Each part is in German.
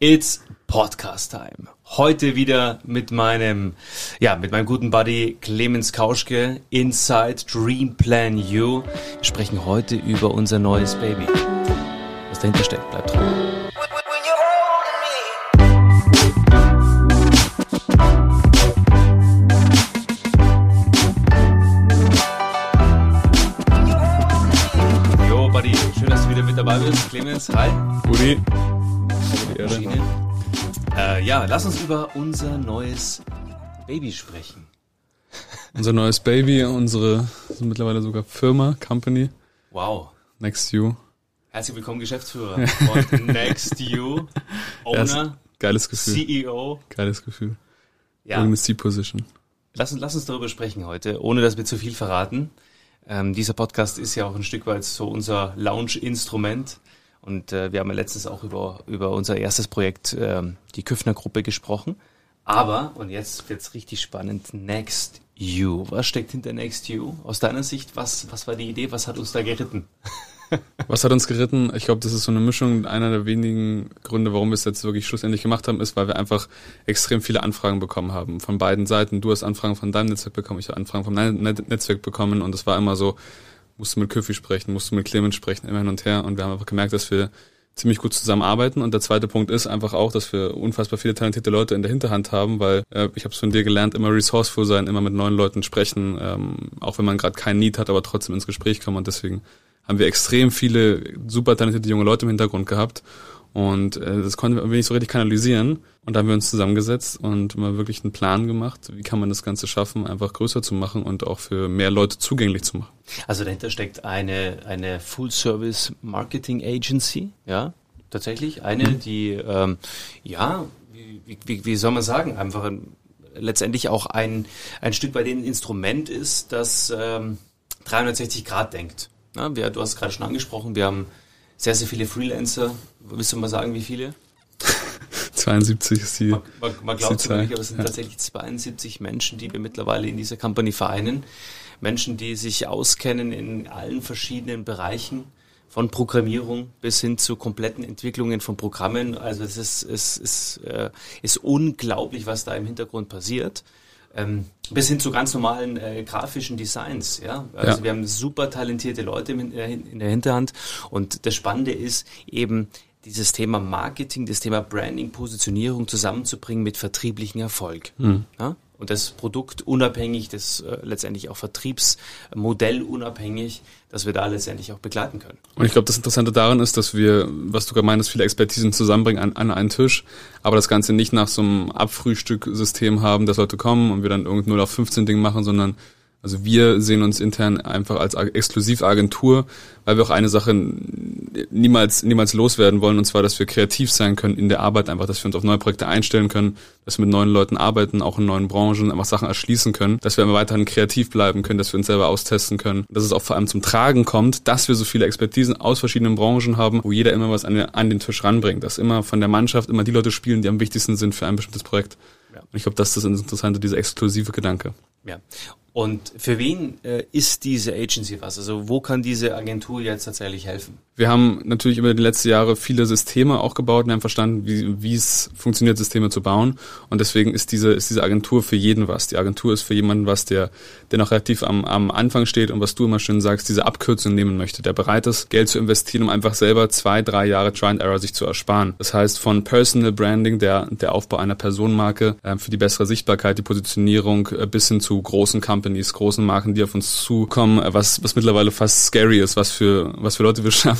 It's Podcast Time. Heute wieder mit meinem, ja, mit meinem guten Buddy Clemens Kauschke, Inside Dream Plan You. Wir sprechen heute über unser neues Baby. Was dahinter steckt, bleibt dran. Jo, Buddy, schön, dass du wieder mit dabei bist. Clemens, hi. Uri. Maschine. Äh, ja, lass uns über unser neues Baby sprechen. Unser neues Baby, unsere also mittlerweile sogar Firma, Company, Wow. Next You. Herzlich willkommen, Geschäftsführer von Next You, Owner, Geiles Gefühl. CEO. Geiles Gefühl. Ja, Irgendeine C-Position. lass uns, lass uns darüber sprechen heute, ohne dass wir zu viel verraten. Ähm, dieser Podcast ist ja auch ein Stück weit so unser Launch-Instrument. Und äh, wir haben ja letztens auch über, über unser erstes Projekt, ähm, die Küffner-Gruppe, gesprochen. Aber, und jetzt wird's richtig spannend, Next You. Was steckt hinter Next You? Aus deiner Sicht, was, was war die Idee? Was hat uns da geritten? Was hat uns geritten? Ich glaube, das ist so eine Mischung. Einer der wenigen Gründe, warum wir es jetzt wirklich schlussendlich gemacht haben, ist, weil wir einfach extrem viele Anfragen bekommen haben. Von beiden Seiten. Du hast Anfragen von deinem Netzwerk bekommen, ich habe Anfragen von meinem Net Netzwerk bekommen. Und es war immer so, musst du mit Köfi sprechen, musst du mit Clemens sprechen, immer hin und her. Und wir haben einfach gemerkt, dass wir ziemlich gut zusammenarbeiten. Und der zweite Punkt ist einfach auch, dass wir unfassbar viele talentierte Leute in der Hinterhand haben, weil äh, ich habe es von dir gelernt, immer resourceful sein, immer mit neuen Leuten sprechen, ähm, auch wenn man gerade keinen Need hat, aber trotzdem ins Gespräch kommen. Und deswegen haben wir extrem viele super talentierte junge Leute im Hintergrund gehabt. Und äh, das konnten wir nicht so richtig kanalisieren. Und da haben wir uns zusammengesetzt und mal wirklich einen Plan gemacht, wie kann man das Ganze schaffen, einfach größer zu machen und auch für mehr Leute zugänglich zu machen. Also dahinter steckt eine, eine Full-Service Marketing Agency, ja, tatsächlich. Eine, die, ähm, ja, wie, wie, wie soll man sagen, einfach ein, letztendlich auch ein, ein Stück bei denen ein Instrument ist, das ähm, 360 Grad denkt. Ja, wir, du hast es gerade schon angesprochen, wir haben sehr, sehr viele Freelancer. Willst du mal sagen, wie viele? 72 ist die. Man, man, man glaubt es nicht, aber es sind ja. tatsächlich 72 Menschen, die wir mittlerweile in dieser Company vereinen. Menschen, die sich auskennen in allen verschiedenen Bereichen, von Programmierung bis hin zu kompletten Entwicklungen von Programmen. Also es ist, es ist, äh, ist unglaublich, was da im Hintergrund passiert. Ähm, bis hin zu ganz normalen äh, grafischen Designs, ja. Also Ja. wir haben super talentierte Leute in, der Hin- in der Hinterhand und das Spannende ist eben dieses Thema Marketing, das Thema Branding, Positionierung zusammenzubringen mit vertrieblichen Erfolg. Ja? Und das Produkt unabhängig, das äh, letztendlich auch Vertriebsmodell unabhängig, dass wir da letztendlich auch begleiten können. Und ich glaube, das Interessante daran ist, dass wir, was du gerade meinst, viele Expertisen zusammenbringen an, an einen Tisch, aber das Ganze nicht nach so einem Abfrühstück-System haben, dass Leute kommen und wir dann irgend 0 auf 15 Ding machen, sondern also wir sehen uns intern einfach als Ag- Exklusivagentur, weil wir auch eine Sache niemals, niemals loswerden wollen, und zwar, dass wir kreativ sein können in der Arbeit, einfach, dass wir uns auf neue Projekte einstellen können, dass wir mit neuen Leuten arbeiten, auch in neuen Branchen, einfach Sachen erschließen können, dass wir immer weiterhin kreativ bleiben können, dass wir uns selber austesten können, dass es auch vor allem zum Tragen kommt, dass wir so viele Expertisen aus verschiedenen Branchen haben, wo jeder immer was an den, an den Tisch ranbringt, dass immer von der Mannschaft immer die Leute spielen, die am wichtigsten sind für ein bestimmtes Projekt. Ja. Und ich glaube, das ist das Interessante, dieser exklusive Gedanke. Ja. Und für wen äh, ist diese Agency was? Also wo kann diese Agentur jetzt tatsächlich helfen? Wir haben natürlich über die letzten Jahre viele Systeme auch gebaut und haben verstanden, wie, es funktioniert, Systeme zu bauen. Und deswegen ist diese, ist diese Agentur für jeden was. Die Agentur ist für jemanden was, der, der noch relativ am, am Anfang steht und was du immer schön sagst, diese Abkürzung nehmen möchte, der bereit ist, Geld zu investieren, um einfach selber zwei, drei Jahre Try and Error sich zu ersparen. Das heißt, von Personal Branding, der, der Aufbau einer Personenmarke, äh, für die bessere Sichtbarkeit, die Positionierung, äh, bis hin zu großen Companies, großen Marken, die auf uns zukommen, äh, was, was mittlerweile fast scary ist, was für, was für Leute wir schon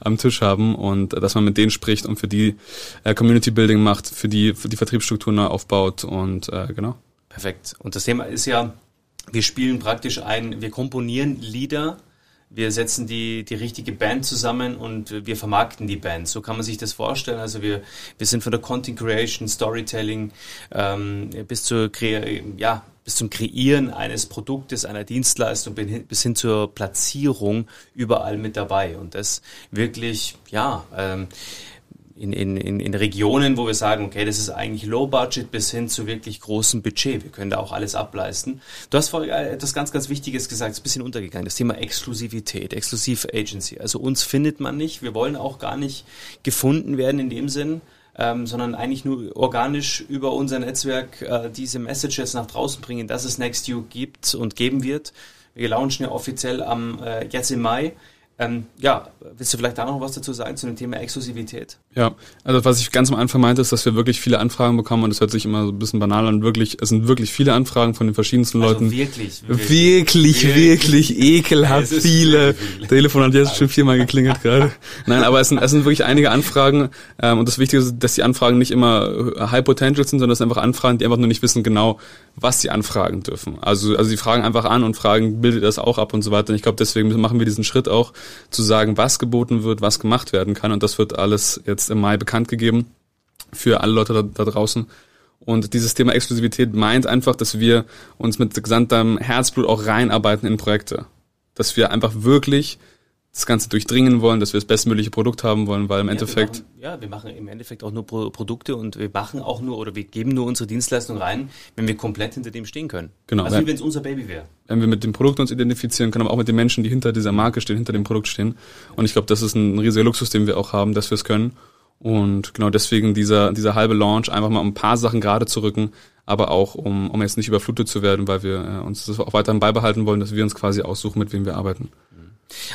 am, Tisch haben und äh, dass man mit denen spricht und für die äh, Community Building macht, für die, für die Vertriebsstruktur neu aufbaut und äh, genau. Perfekt. Und das Thema ist ja, wir spielen praktisch ein, wir komponieren Lieder, wir setzen die, die richtige Band zusammen und wir vermarkten die Band. So kann man sich das vorstellen. Also wir, wir sind von der Content Creation, Storytelling ähm, bis zur ja, bis zum Kreieren eines Produktes, einer Dienstleistung bis hin zur Platzierung überall mit dabei. Und das wirklich, ja, ähm, in, in, in, Regionen, wo wir sagen, okay, das ist eigentlich Low Budget bis hin zu wirklich großem Budget. Wir können da auch alles ableisten. Du hast vorhin etwas ganz, ganz Wichtiges gesagt, ist ein bisschen untergegangen. Das Thema Exklusivität, Exklusiv Agency. Also uns findet man nicht. Wir wollen auch gar nicht gefunden werden in dem Sinn. ähm, sondern eigentlich nur organisch über unser Netzwerk äh, diese Messages nach draußen bringen, dass es NextU gibt und geben wird. Wir launchen ja offiziell am äh, jetzt im Mai. Ähm, ja, willst du vielleicht da noch was dazu sagen zu dem Thema Exklusivität? Ja, also was ich ganz am Anfang meinte, ist, dass wir wirklich viele Anfragen bekommen und das hört sich immer so ein bisschen banal an. Wirklich, es sind wirklich viele Anfragen von den verschiedensten also Leuten. Wirklich, wirklich, wirklich, wirklich, wirklich ekelhaft viele. Viel. Telefon hat jetzt schon viermal geklingelt gerade. Nein, aber es sind, es sind wirklich einige Anfragen ähm, und das Wichtige ist, dass die Anfragen nicht immer High Potential sind, sondern es sind einfach Anfragen, die einfach nur nicht wissen genau, was sie anfragen dürfen. Also, also sie fragen einfach an und fragen, bildet das auch ab und so weiter. Und ich glaube, deswegen machen wir diesen Schritt auch, zu sagen, was geboten wird, was gemacht werden kann. Und das wird alles jetzt im Mai bekannt gegeben für alle Leute da, da draußen. Und dieses Thema Exklusivität meint einfach, dass wir uns mit gesamtem Herzblut auch reinarbeiten in Projekte. Dass wir einfach wirklich das Ganze durchdringen wollen, dass wir das bestmögliche Produkt haben wollen, weil im ja, Endeffekt. Wir machen, ja, wir machen im Endeffekt auch nur Pro Produkte und wir machen auch nur oder wir geben nur unsere Dienstleistung rein, wenn wir komplett hinter dem stehen können. Genau. Also wie wenn es unser Baby wäre. Wenn wir mit dem Produkt uns identifizieren können, aber auch mit den Menschen, die hinter dieser Marke stehen, hinter dem Produkt stehen. Und ich glaube, das ist ein riesiger Luxus, den wir auch haben, dass wir es können. Und genau deswegen dieser, dieser halbe Launch, einfach mal um ein paar Sachen gerade zu rücken, aber auch um, um jetzt nicht überflutet zu werden, weil wir äh, uns das auch weiterhin beibehalten wollen, dass wir uns quasi aussuchen, mit wem wir arbeiten.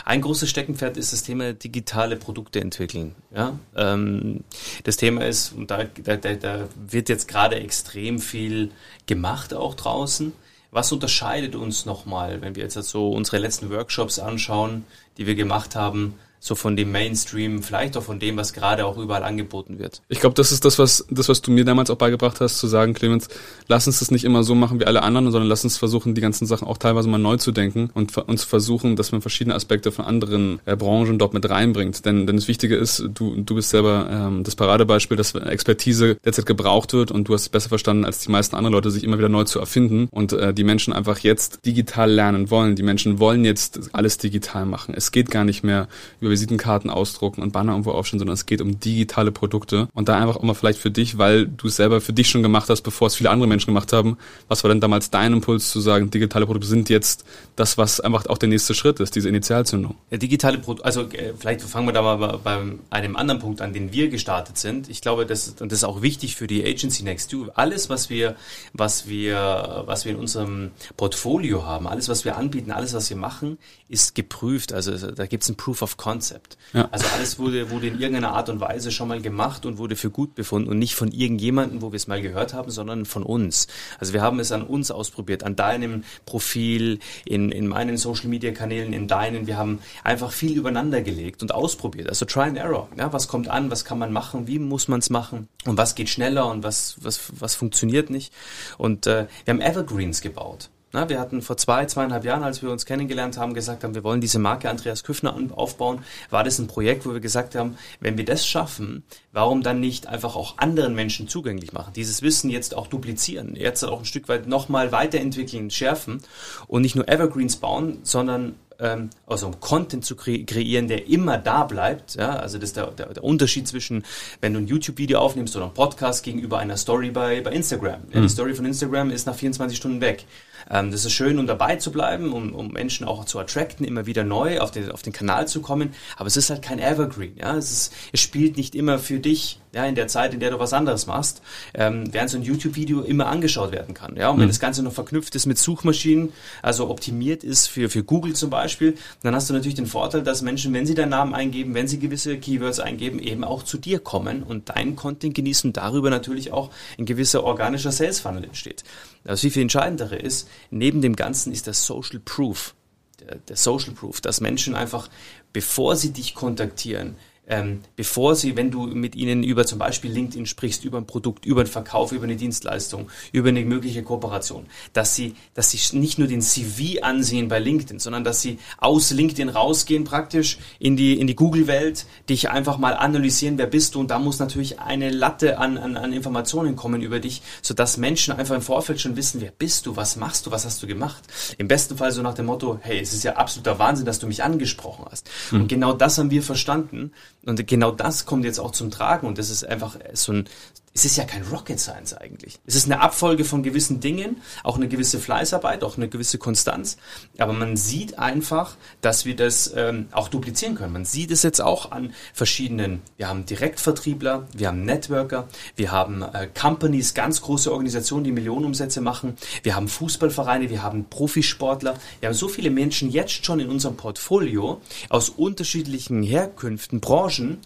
Ein großes Steckenpferd ist das Thema digitale Produkte entwickeln. Ja? Ähm, das Thema ist, und da, da, da wird jetzt gerade extrem viel gemacht auch draußen. Was unterscheidet uns nochmal, wenn wir jetzt so unsere letzten Workshops anschauen, die wir gemacht haben, so von dem Mainstream, vielleicht auch von dem, was gerade auch überall angeboten wird. Ich glaube, das ist das, was das, was du mir damals auch beigebracht hast, zu sagen, Clemens, lass uns das nicht immer so machen wie alle anderen, sondern lass uns versuchen, die ganzen Sachen auch teilweise mal neu zu denken und uns versuchen, dass man verschiedene Aspekte von anderen äh, Branchen dort mit reinbringt. Denn, denn das Wichtige ist, du, du bist selber ähm, das Paradebeispiel, dass Expertise derzeit gebraucht wird und du hast es besser verstanden, als die meisten anderen Leute, sich immer wieder neu zu erfinden und äh, die Menschen einfach jetzt digital lernen wollen. Die Menschen wollen jetzt alles digital machen. Es geht gar nicht mehr über Visitenkarten ausdrucken und Banner irgendwo aufstellen, sondern es geht um digitale Produkte. Und da einfach auch mal vielleicht für dich, weil du es selber für dich schon gemacht hast, bevor es viele andere Menschen gemacht haben, was war denn damals dein Impuls zu sagen, digitale Produkte sind jetzt das, was einfach auch der nächste Schritt ist, diese Initialzündung? Ja, digitale Produkte, also äh, vielleicht fangen wir da mal bei, bei einem anderen Punkt an, den wir gestartet sind. Ich glaube, das, das ist auch wichtig für die Agency Next Do. Alles, was wir, was wir, was wir in unserem Portfolio haben, alles, was wir anbieten, alles, was wir machen, ist geprüft. Also da gibt es ein Proof of Concept. Konzept. Ja. Also alles wurde, wurde in irgendeiner Art und Weise schon mal gemacht und wurde für gut befunden und nicht von irgendjemandem, wo wir es mal gehört haben, sondern von uns. Also wir haben es an uns ausprobiert, an deinem Profil, in, in meinen Social Media Kanälen, in deinen. Wir haben einfach viel übereinander gelegt und ausprobiert. Also Try and Error. Ja, was kommt an, was kann man machen, wie muss man es machen und was geht schneller und was, was, was funktioniert nicht. Und äh, wir haben Evergreens gebaut. Na, wir hatten vor zwei, zweieinhalb Jahren, als wir uns kennengelernt haben, gesagt haben, wir wollen diese Marke Andreas Küffner aufbauen, war das ein Projekt, wo wir gesagt haben, wenn wir das schaffen, warum dann nicht einfach auch anderen Menschen zugänglich machen? Dieses Wissen jetzt auch duplizieren, jetzt auch ein Stück weit nochmal weiterentwickeln, schärfen und nicht nur Evergreens bauen, sondern ähm, also um Content zu kre kreieren, der immer da bleibt. Ja, also das ist der, der, der Unterschied zwischen, wenn du ein YouTube-Video aufnimmst oder ein Podcast gegenüber einer Story bei, bei Instagram. Ja, Die mhm. Story von Instagram ist nach 24 Stunden weg. Ähm, das ist schön, um dabei zu bleiben, um, um Menschen auch zu attracten, immer wieder neu auf den, auf den Kanal zu kommen. Aber es ist halt kein Evergreen. Ja? Es, ist, es spielt nicht immer für dich ja, in der Zeit, in der du was anderes machst, ähm, während so ein YouTube-Video immer angeschaut werden kann. Ja? Und wenn mhm. das Ganze noch verknüpft ist mit Suchmaschinen, also optimiert ist für, für Google zum Beispiel, dann hast du natürlich den Vorteil, dass Menschen, wenn sie deinen Namen eingeben, wenn sie gewisse Keywords eingeben, eben auch zu dir kommen und deinen Content genießen darüber natürlich auch ein gewisser organischer Sales Funnel entsteht. Das viel, viel entscheidendere ist, neben dem Ganzen ist das Social Proof. Der, der Social Proof, dass Menschen einfach, bevor sie dich kontaktieren, ähm, bevor sie, wenn du mit ihnen über zum Beispiel LinkedIn sprichst, über ein Produkt, über einen Verkauf, über eine Dienstleistung, über eine mögliche Kooperation, dass sie, dass sie nicht nur den CV ansehen bei LinkedIn, sondern dass sie aus LinkedIn rausgehen praktisch in die, in die Google-Welt, dich einfach mal analysieren, wer bist du und da muss natürlich eine Latte an, an, an Informationen kommen über dich, sodass Menschen einfach im Vorfeld schon wissen, wer bist du, was machst du, was hast du gemacht. Im besten Fall so nach dem Motto, hey, es ist ja absoluter Wahnsinn, dass du mich angesprochen hast. Mhm. Und genau das haben wir verstanden und genau das kommt jetzt auch zum Tragen. Und das ist einfach so ein, es ist ja kein Rocket Science eigentlich. Es ist eine Abfolge von gewissen Dingen, auch eine gewisse Fleißarbeit, auch eine gewisse Konstanz. Aber man sieht einfach, dass wir das ähm, auch duplizieren können. Man sieht es jetzt auch an verschiedenen, wir haben Direktvertriebler, wir haben Networker, wir haben äh, Companies, ganz große Organisationen, die Millionenumsätze machen, wir haben Fußballvereine, wir haben Profisportler, wir haben so viele Menschen jetzt schon in unserem Portfolio aus unterschiedlichen Herkünften, Branchen,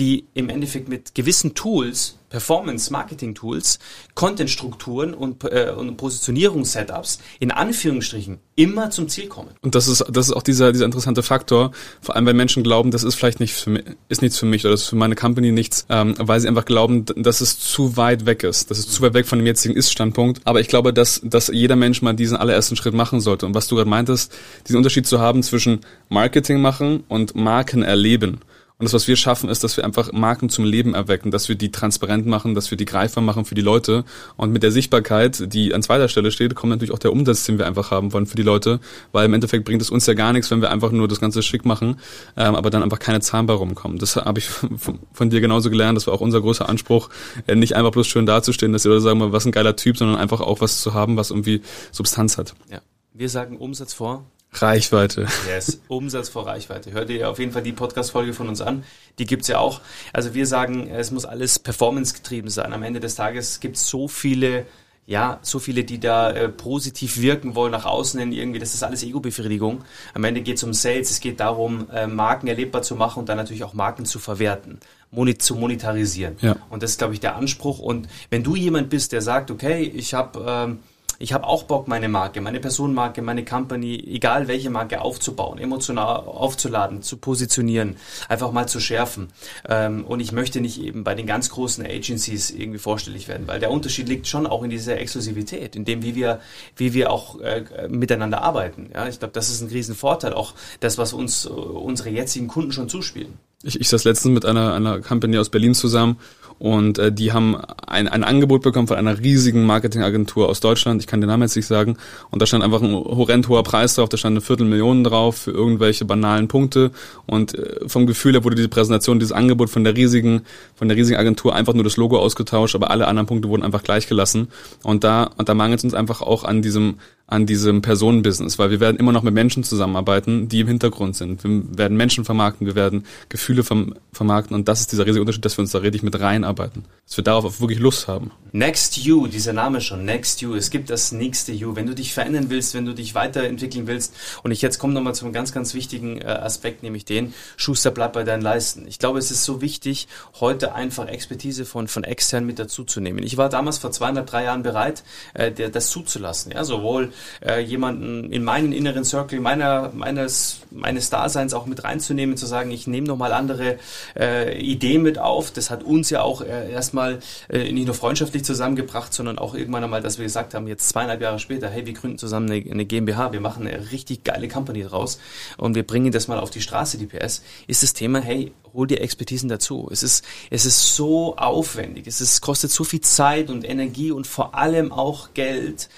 die im Endeffekt mit gewissen Tools Performance-Marketing-Tools, Content-Strukturen und, äh, und Positionierungs-Setups in Anführungsstrichen immer zum Ziel kommen. Und das ist, das ist auch dieser, dieser interessante Faktor, vor allem wenn Menschen glauben, das ist vielleicht nicht für mich, ist nichts für mich oder das ist für meine Company nichts, ähm, weil sie einfach glauben, dass es zu weit weg ist, dass es zu weit weg von dem jetzigen Ist-Standpunkt. Aber ich glaube, dass, dass jeder Mensch mal diesen allerersten Schritt machen sollte. Und was du gerade meintest, diesen Unterschied zu haben zwischen Marketing machen und Marken erleben. Und das, was wir schaffen, ist, dass wir einfach Marken zum Leben erwecken, dass wir die transparent machen, dass wir die greifbar machen für die Leute. Und mit der Sichtbarkeit, die an zweiter Stelle steht, kommt natürlich auch der Umsatz, den wir einfach haben wollen für die Leute. Weil im Endeffekt bringt es uns ja gar nichts, wenn wir einfach nur das Ganze schick machen, ähm, aber dann einfach keine Zahlen bei rumkommen. Das habe ich von, dir genauso gelernt. Das war auch unser großer Anspruch, äh, nicht einfach bloß schön dazustehen, dass die Leute sagen, was ein geiler Typ, sondern einfach auch was zu haben, was irgendwie Substanz hat. Ja. Wir sagen Umsatz vor, Reichweite. Yes, Umsatz vor Reichweite. Hört ihr auf jeden Fall die Podcast-Folge von uns an. Die gibt's ja auch. Also wir sagen, es muss alles performance-getrieben sein. Am Ende des Tages gibt's so viele, ja, so viele, die da äh, positiv wirken wollen nach außen hin irgendwie. Das ist alles Ego-Befriedigung. Am Ende geht's um Sales. Es geht darum, äh, Marken erlebbar zu machen und dann natürlich auch Marken zu verwerten zu monetarisieren. Ja. Und das ist, glaube ich, der Anspruch. Und wenn du jemand bist, der sagt, okay, ich habe ähm, ich habe auch Bock, meine Marke, meine Personenmarke, meine Company, egal welche Marke aufzubauen, emotional aufzuladen, zu positionieren, einfach mal zu schärfen. Ähm, und ich möchte nicht eben bei den ganz großen Agencies irgendwie vorstellig werden, weil der Unterschied liegt schon auch in dieser Exklusivität, in dem, wie wir, wie wir auch äh, miteinander arbeiten. Ja, ich glaube, das ist ein Riesenvorteil, auch das, was uns äh, unsere jetzigen Kunden schon zuspielen. Ich, ich saß letztens mit einer, einer Company aus Berlin zusammen und äh, die haben ein, ein Angebot bekommen von einer riesigen Marketingagentur aus Deutschland. Ich kann den Namen jetzt nicht sagen. Und da stand einfach ein horrend hoher Preis drauf. Da stand eine Viertelmillion drauf für irgendwelche banalen Punkte. Und äh, vom Gefühl her wurde diese Präsentation, dieses Angebot von der riesigen, von der riesigen Agentur einfach nur das Logo ausgetauscht, aber alle anderen Punkte wurden einfach gleich gelassen. Und da, und da mangelt es uns einfach auch an diesem an diesem Personenbusiness, weil wir werden immer noch mit Menschen zusammenarbeiten, die im Hintergrund sind. Wir werden Menschen vermarkten, wir werden Gefühle vermarkten und das ist dieser riesige Unterschied, dass wir uns da richtig mit reinarbeiten. Dass wir darauf auch wirklich Lust haben. Next You, dieser Name schon, Next You, es gibt das nächste You. Wenn du dich verändern willst, wenn du dich weiterentwickeln willst und ich jetzt komme nochmal zu einem ganz, ganz wichtigen äh, Aspekt, nämlich den, Schuster bleibt bei deinen Leisten. Ich glaube, es ist so wichtig, heute einfach Expertise von, von extern mit dazuzunehmen. Ich war damals vor zweieinhalb, drei Jahren bereit, äh, der, das zuzulassen. Ja, sowohl äh, jemanden in meinen inneren Circle meiner, meines, meines Daseins auch mit reinzunehmen, zu sagen, ich nehme nochmal andere äh, Ideen mit auf. Das hat uns ja auch äh, erstmal äh, nicht nur freundschaftlich zusammengebracht, sondern auch irgendwann einmal, dass wir gesagt haben, jetzt zweieinhalb Jahre später, hey, wir gründen zusammen eine, eine GmbH, wir machen eine richtig geile Company draus und wir bringen das mal auf die Straße, die PS, ist das Thema, hey, hol dir Expertisen dazu. Es ist, es ist so aufwendig, es ist, kostet so viel Zeit und Energie und vor allem auch Geld,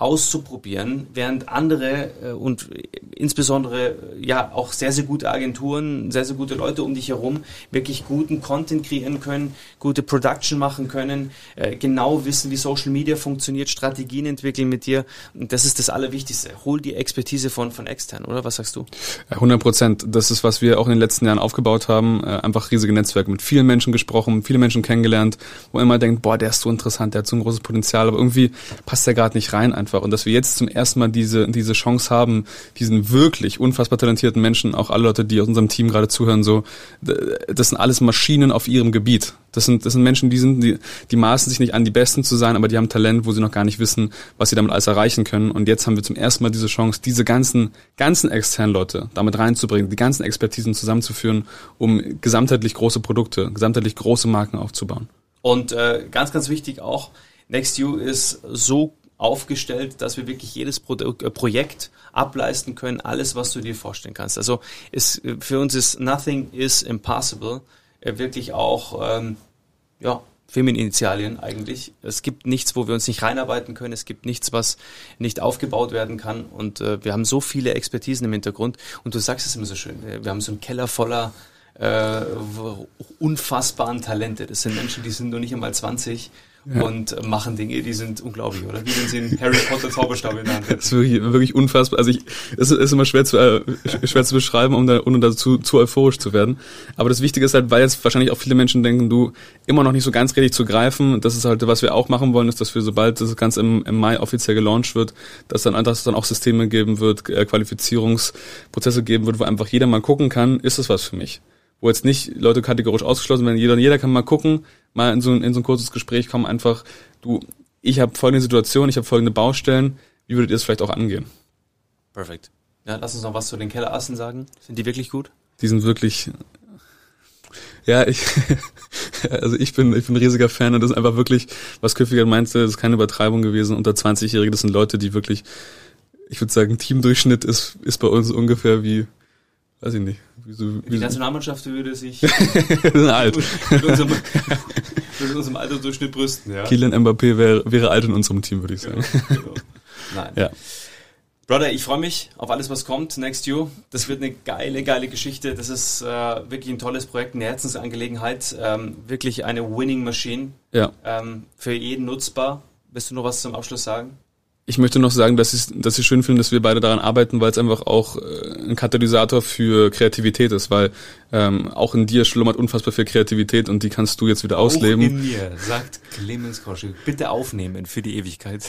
auszuprobieren, während andere äh, und insbesondere ja auch sehr, sehr gute Agenturen, sehr, sehr gute Leute um dich herum wirklich guten Content kreieren können, gute Production machen können, äh, genau wissen, wie Social Media funktioniert, Strategien entwickeln mit dir. Und das ist das Allerwichtigste. Hol die Expertise von, von extern, oder? Was sagst du? 100 Prozent. Das ist, was wir auch in den letzten Jahren aufgebaut haben. Äh, einfach riesige Netzwerke mit vielen Menschen gesprochen, viele Menschen kennengelernt, wo man immer denkt, boah, der ist so interessant, der hat so ein großes Potenzial, aber irgendwie passt der gerade nicht rein einfach. Und dass wir jetzt zum ersten Mal diese, diese Chance haben, diesen wirklich unfassbar talentierten Menschen, auch alle Leute, die aus unserem Team gerade zuhören, so, das sind alles Maschinen auf ihrem Gebiet. Das sind, das sind Menschen, die sind, die, die maßen sich nicht an, die Besten zu sein, aber die haben Talent, wo sie noch gar nicht wissen, was sie damit alles erreichen können. Und jetzt haben wir zum ersten Mal diese Chance, diese ganzen, ganzen externen Leute damit reinzubringen, die ganzen Expertisen zusammenzuführen, um gesamtheitlich große Produkte, gesamtheitlich große Marken aufzubauen. Und äh, ganz, ganz wichtig auch, NextU ist so aufgestellt, dass wir wirklich jedes Pro äh, Projekt ableisten können, alles, was du dir vorstellen kannst. Also ist, für uns ist Nothing is impossible äh, wirklich auch ähm, ja, Firmeninitialien eigentlich. Es gibt nichts, wo wir uns nicht reinarbeiten können. Es gibt nichts, was nicht aufgebaut werden kann. Und äh, wir haben so viele Expertisen im Hintergrund. Und du sagst es immer so schön. Wir haben so einen Keller voller äh, unfassbaren Talente. Das sind Menschen, die sind noch nicht einmal 20 ja. und machen Dinge, die sind unglaublich, oder? Wie wenn sie einen Harry Potter Zauberstab in der Hand hätten. Das ist wirklich, wirklich unfassbar. Also ich, es ist immer schwer zu, äh, schwer zu beschreiben, um da, ohne dazu zu euphorisch zu werden. Aber das Wichtige ist halt, weil jetzt wahrscheinlich auch viele Menschen denken, du immer noch nicht so ganz richtig zu greifen. Das ist halt, was wir auch machen wollen, ist, dass wir, sobald das Ganze im, im Mai offiziell gelauncht wird, dass dann, dass es dann auch Systeme geben wird, äh, Qualifizierungsprozesse geben wird, wo einfach jeder mal gucken kann, ist das was für mich? Wo jetzt nicht Leute kategorisch ausgeschlossen werden, jeder, jeder kann mal gucken, mal in so, ein, in so ein kurzes Gespräch kommen, einfach, du, ich habe folgende Situation, ich habe folgende Baustellen, wie würdet ihr es vielleicht auch angehen? Perfekt. Ja, lass uns noch was zu den Kellerassen sagen. Sind die wirklich gut? Die sind wirklich, ja, ich, also ich bin, ich bin ein riesiger Fan und das ist einfach wirklich, was Köfiger meinte, das ist keine Übertreibung gewesen. Unter 20-Jährige, das sind Leute, die wirklich, ich würde sagen, Teamdurchschnitt ist, ist bei uns ungefähr wie, weiß ich nicht. Wie so, wie die Nationalmannschaft würde sich mit, unserem, mit unserem Altersdurchschnitt brüsten. Ja. Kylian Mbappé wäre, wäre alt in unserem Team, würde ich sagen. Genau, genau. Nein. Ja. Brother, ich freue mich auf alles, was kommt. Next You. Das wird eine geile, geile Geschichte. Das ist äh, wirklich ein tolles Projekt, eine Herzensangelegenheit. Ähm, wirklich eine Winning Machine. Ja. Ähm, für jeden nutzbar. Willst du noch was zum Abschluss sagen? Ich möchte noch sagen, dass ich, dass ich schön finde, dass wir beide daran arbeiten, weil es einfach auch äh, ein Katalysator für Kreativität ist, weil ähm, auch in dir schlummert unfassbar viel Kreativität und die kannst du jetzt wieder auch ausleben. in mir, sagt Clemens Koschel. Bitte aufnehmen für die Ewigkeit.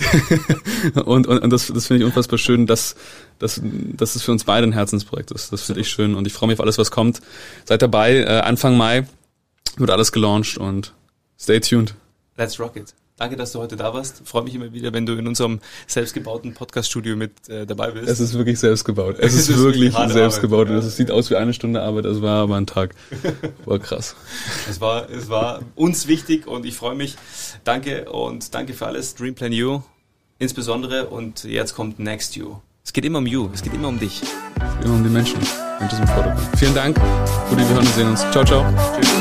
und, und, und das, das finde ich unfassbar schön, dass, dass, dass es für uns beide ein Herzensprojekt ist. Das finde ich schön und ich freue mich auf alles, was kommt. Seid dabei, äh, Anfang Mai wird alles gelauncht und stay tuned. Let's rock it. Danke, dass du heute da warst. Freue mich immer wieder, wenn du in unserem selbstgebauten Podcast-Studio mit äh, dabei bist. Es ist wirklich selbstgebaut. Es, es ist, wirklich selbstgebaut. Arbeit, ja. Es sieht aus wie eine Stunde Arbeit, es war aber ein Tag. War krass. es war, es war uns wichtig und ich freue mich. Danke und danke für alles. Dream Plan You insbesondere und jetzt kommt Next You. Es geht immer um You, es geht immer um dich. Es geht immer um die Menschen. Menschen sind im Vordergrund. Vielen Dank. Rudi, wir hören und sehen uns. Ciao, ciao. Tschüss.